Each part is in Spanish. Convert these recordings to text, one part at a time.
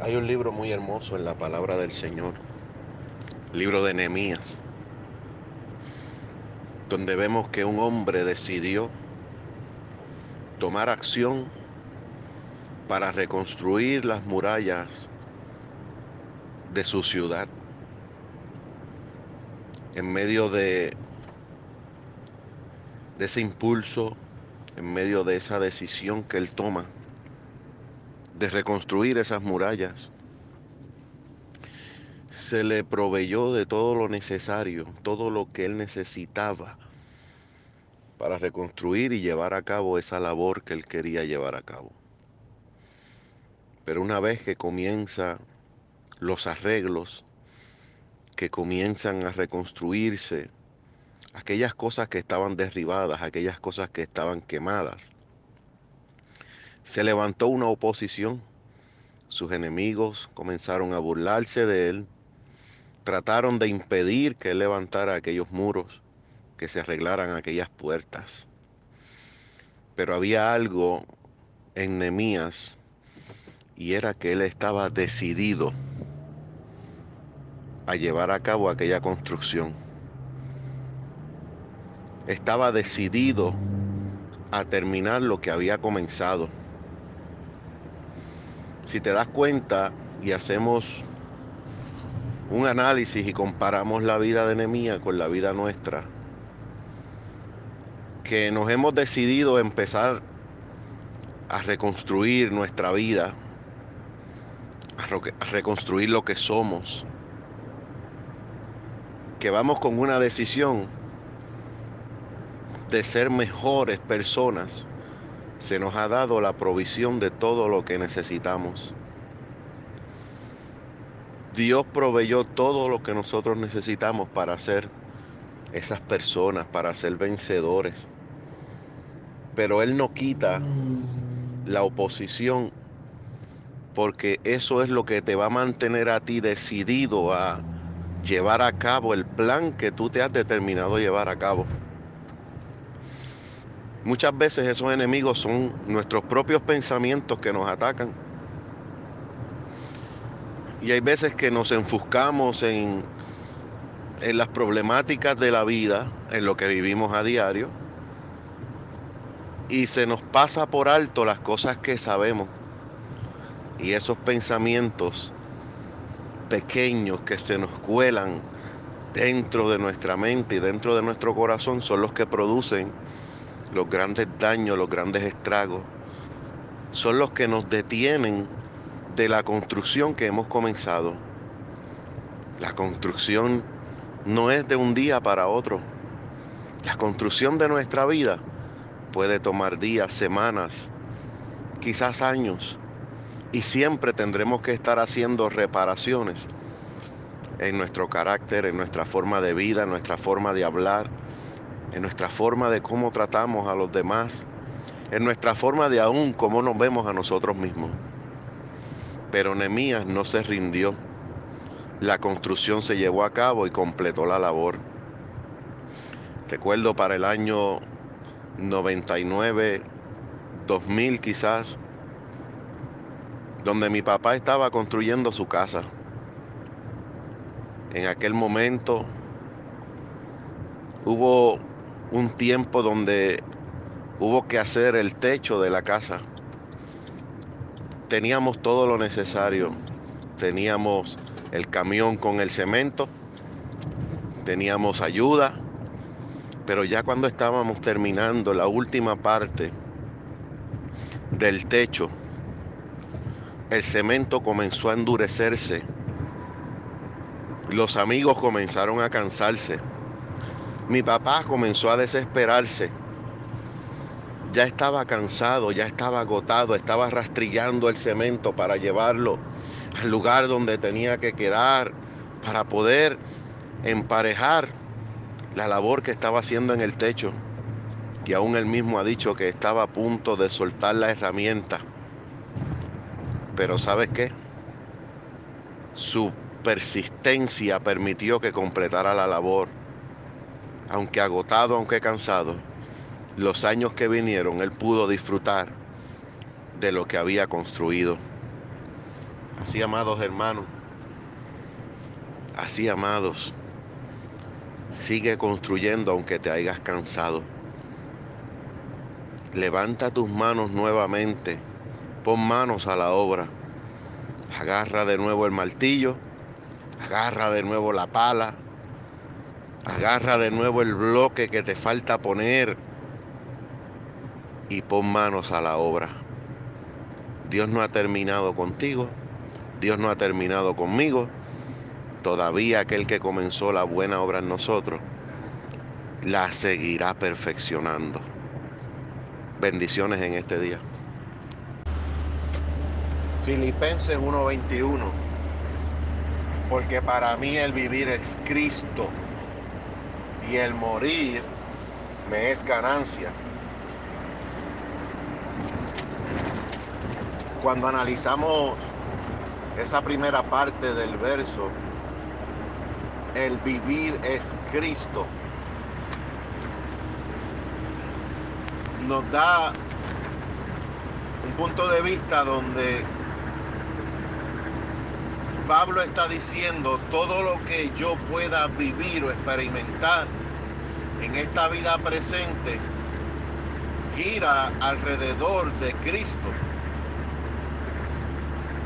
Hay un libro muy hermoso en la palabra del Señor, libro de Nehemías, donde vemos que un hombre decidió tomar acción para reconstruir las murallas de su ciudad. En medio de, de ese impulso, en medio de esa decisión que él toma, de reconstruir esas murallas. Se le proveyó de todo lo necesario, todo lo que él necesitaba para reconstruir y llevar a cabo esa labor que él quería llevar a cabo. Pero una vez que comienza los arreglos, que comienzan a reconstruirse aquellas cosas que estaban derribadas, aquellas cosas que estaban quemadas, se levantó una oposición. Sus enemigos comenzaron a burlarse de él. Trataron de impedir que él levantara aquellos muros, que se arreglaran aquellas puertas. Pero había algo en Nemías y era que él estaba decidido a llevar a cabo aquella construcción. Estaba decidido a terminar lo que había comenzado. Si te das cuenta y hacemos un análisis y comparamos la vida de Nehemías con la vida nuestra, que nos hemos decidido empezar a reconstruir nuestra vida, a, reconstruir lo que somos, que vamos con una decisión de ser mejores personas se nos ha dado la provisión de todo lo que necesitamos. Dios proveyó todo lo que nosotros necesitamos para ser esas personas, para ser vencedores. Pero Él no quita la oposición porque eso es lo que te va a mantener a ti decidido a llevar a cabo el plan que tú te has determinado llevar a cabo. Muchas veces esos enemigos son nuestros propios pensamientos que nos atacan. Y hay veces que nos enfuscamos en, en las problemáticas de la vida, en lo que vivimos a diario, y se nos pasa por alto las cosas que sabemos. Y esos pensamientos pequeños que se nos cuelan dentro de nuestra mente y dentro de nuestro corazón son los que producen los grandes daños, los grandes estragos, son los que nos detienen de la construcción que hemos comenzado. La construcción no es de un día para otro. La construcción de nuestra vida puede tomar días, semanas, quizás años. Y siempre tendremos que estar haciendo reparaciones en nuestro carácter, en nuestra forma de vida, en nuestra forma de hablar, en nuestra forma de cómo tratamos a los demás, en nuestra forma de aún cómo nos vemos a nosotros mismos. Pero Nemías no se rindió. La construcción se llevó a cabo y completó la labor. Recuerdo para el año 99, 2000 quizás, donde mi papá estaba construyendo su casa. En aquel momento hubo un tiempo donde hubo que hacer el techo de la casa. Teníamos todo lo necesario. Teníamos el camión con el cemento, teníamos ayuda, pero ya cuando estábamos terminando la última parte del techo, el cemento comenzó a endurecerse. Los amigos comenzaron a cansarse mi papá comenzó a desesperarse. Ya estaba cansado, ya estaba agotado, estaba rastrillando el cemento para llevarlo al lugar donde tenía que quedar, para poder emparejar la labor que estaba haciendo en el techo. Y aún él mismo ha dicho que estaba a punto de soltar la herramienta. Pero ¿sabes qué? Su persistencia permitió que completara la labor aunque agotado, aunque cansado, los años que vinieron, él pudo disfrutar de lo que había construido. Así, amados hermanos, así, amados, sigue construyendo aunque te hayas cansado. Levanta tus manos nuevamente, pon manos a la obra, agarra de nuevo el martillo, agarra de nuevo la pala, agarra de nuevo el bloque que te falta poner y pon manos a la obra. Dios no ha terminado contigo, Dios no ha terminado conmigo. Todavía aquel que comenzó la buena obra en nosotros, la seguirá perfeccionando. Bendiciones en este día. Filipenses 1:21. Porque para mí el vivir es Cristo y el morir me es ganancia. Cuando analizamos esa primera parte del verso, el vivir es Cristo, nos da un punto de vista donde Pablo está diciendo todo lo que yo pueda vivir o experimentar en esta vida presente gira alrededor de Cristo.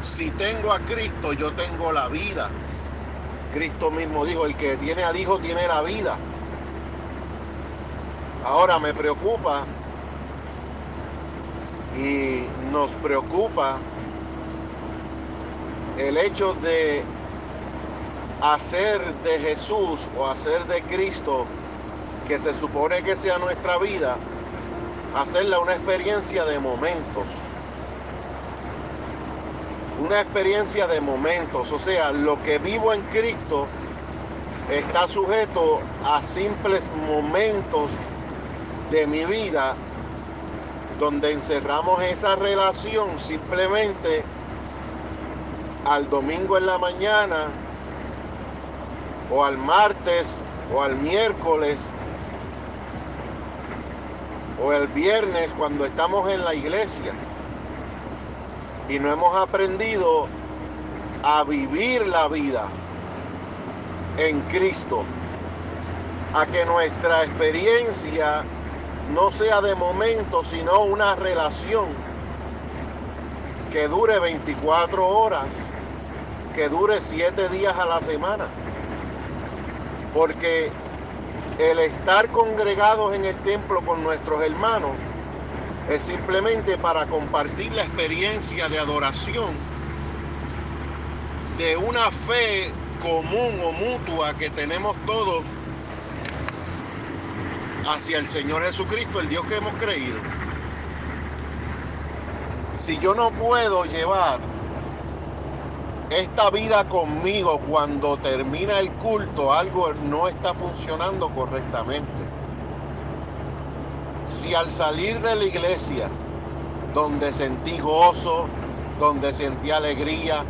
Si tengo a Cristo, yo tengo la vida. Cristo mismo dijo, el que tiene al Hijo tiene la vida. Ahora me preocupa y nos preocupa el hecho de hacer de Jesús o hacer de Cristo, que se supone que sea nuestra vida, hacerla una experiencia de momentos. Una experiencia de momentos, o sea, lo que vivo en Cristo está sujeto a simples momentos de mi vida donde encerramos esa relación simplemente al domingo en la mañana o al martes o al miércoles o el viernes cuando estamos en la iglesia. Y no hemos aprendido a vivir la vida en Cristo, a que nuestra experiencia no sea de momento, sino una relación que dure 24 horas que dure siete días a la semana. Porque el estar congregados en el templo con nuestros hermanos es simplemente para compartir la experiencia de adoración de una fe común o mutua que tenemos todos hacia el Señor Jesucristo, el Dios que hemos creído. Si yo no puedo llevar esta vida conmigo cuando termina el culto algo no está funcionando correctamente. Si al salir de la iglesia, donde sentí gozo, donde sentí alegría,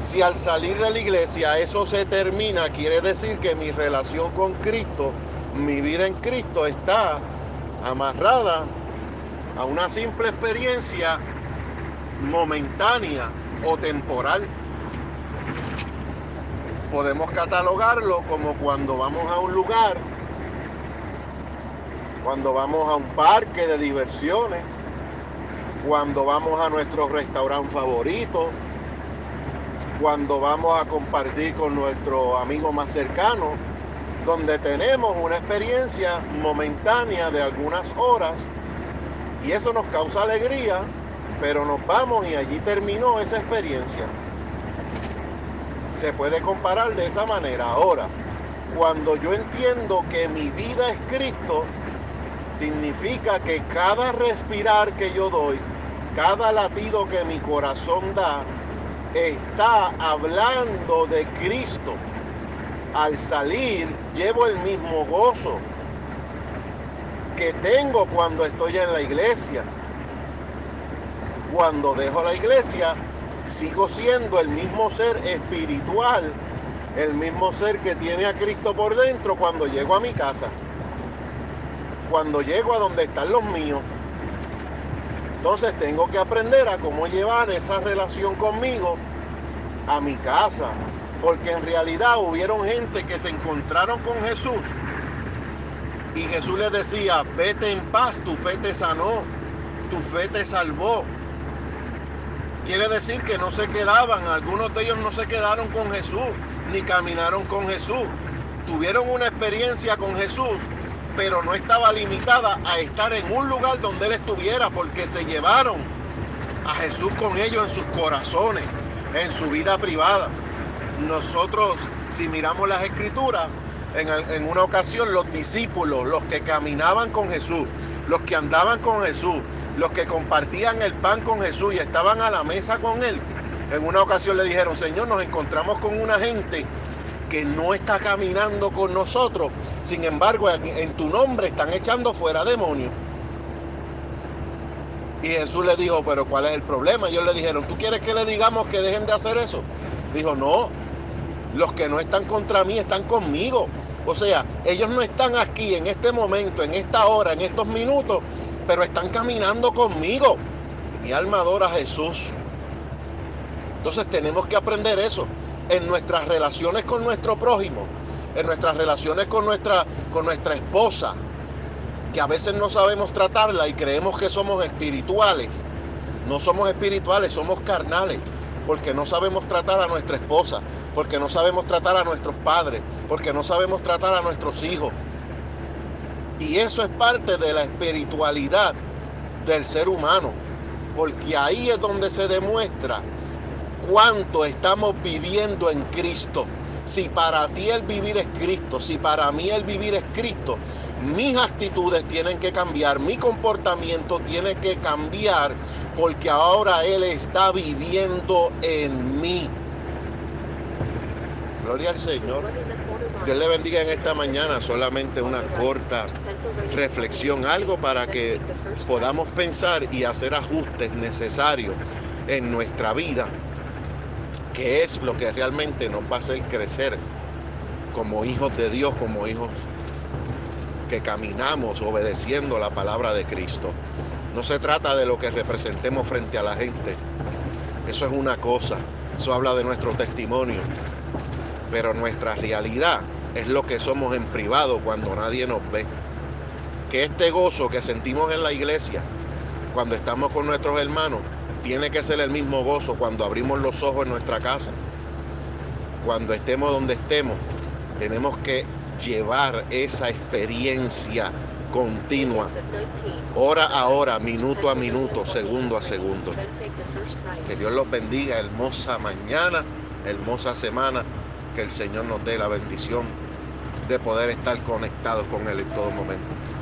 si al salir de la iglesia eso se termina, quiere decir que mi relación con Cristo, mi vida en Cristo está amarrada a una simple experiencia momentánea o temporal. Podemos catalogarlo como cuando vamos a un lugar, cuando vamos a un parque de diversiones, cuando vamos a nuestro restaurante favorito, cuando vamos a compartir con nuestro amigo más cercano, donde tenemos una experiencia momentánea de algunas horas y eso nos causa alegría, pero nos vamos y allí terminó esa experiencia. Se puede comparar de esa manera. Ahora, cuando yo entiendo que mi vida es Cristo, significa que cada respirar que yo doy, cada latido que mi corazón da, está hablando de Cristo. Al salir llevo el mismo gozo que tengo cuando estoy en la iglesia cuando dejo la iglesia, sigo siendo el mismo ser espiritual, el mismo ser que tiene a Cristo por dentro cuando llego a mi casa, cuando llego a donde están los míos. Entonces tengo que aprender a cómo llevar esa relación conmigo a mi casa. Porque en realidad hubieron gente que se encontraron con Jesús y Jesús les decía, vete en paz, tu fe te sanó, tu fe te salvó. Quiere decir que no se quedaban, algunos de ellos no se quedaron con Jesús, ni caminaron con Jesús. Tuvieron una experiencia con Jesús, pero no estaba limitada a estar en un lugar donde Él estuviera, porque se llevaron a Jesús con ellos en sus corazones, en su vida privada. Nosotros, si miramos las escrituras, en, una ocasión los discípulos, los que caminaban con Jesús, los que andaban con Jesús, los que compartían el pan con Jesús y estaban a la mesa con Él, en una ocasión le dijeron, Señor, nos encontramos con una gente que no está caminando con nosotros, sin embargo, en tu nombre están echando fuera demonios. Y Jesús le dijo, pero ¿cuál es el problema? Ellos le dijeron, ¿tú quieres que le digamos que dejen de hacer eso? Dijo, no, los que no están contra mí están conmigo. O sea, ellos no están aquí en este momento, en esta hora, en estos minutos, pero están caminando conmigo. Mi alma adora a Jesús. Entonces tenemos que aprender eso en nuestras relaciones con nuestro prójimo, en nuestras relaciones con nuestra, con nuestra esposa, que a veces no sabemos tratarla y creemos que somos espirituales. No somos espirituales, somos carnales, porque no sabemos tratar a nuestra esposa, porque no sabemos tratar a nuestros padres, porque no sabemos tratar a nuestros hijos. Y eso es parte de la espiritualidad del ser humano, porque ahí es donde se demuestra cuánto estamos viviendo en Cristo. Si para ti el vivir es Cristo, si para mí el vivir es Cristo, mis actitudes tienen que cambiar, mi comportamiento tiene que cambiar, porque ahora Él está viviendo en mí. Gloria al Señor. Dios le bendiga en esta mañana solamente una corta reflexión, algo para que podamos pensar y hacer ajustes necesarios en nuestra vida, que es lo que realmente nos va a hacer crecer como hijos de Dios, como hijos que caminamos obedeciendo la palabra de Cristo. No se trata de lo que representemos frente a la gente. Eso es una cosa. Eso habla de nuestro testimonio. Pero nuestra realidad es lo que somos en privado cuando nadie nos ve. Que este gozo que sentimos en la iglesia, cuando estamos con nuestros hermanos, tiene que ser el mismo gozo cuando abrimos los ojos en nuestra casa. Cuando estemos donde estemos, tenemos que llevar esa experiencia continua, hora a hora, minuto a minuto, segundo a segundo. Que Dios los bendiga, hermosa mañana, hermosa semana, que el Señor nos dé la bendición de poder estar conectados con Él en todo momento.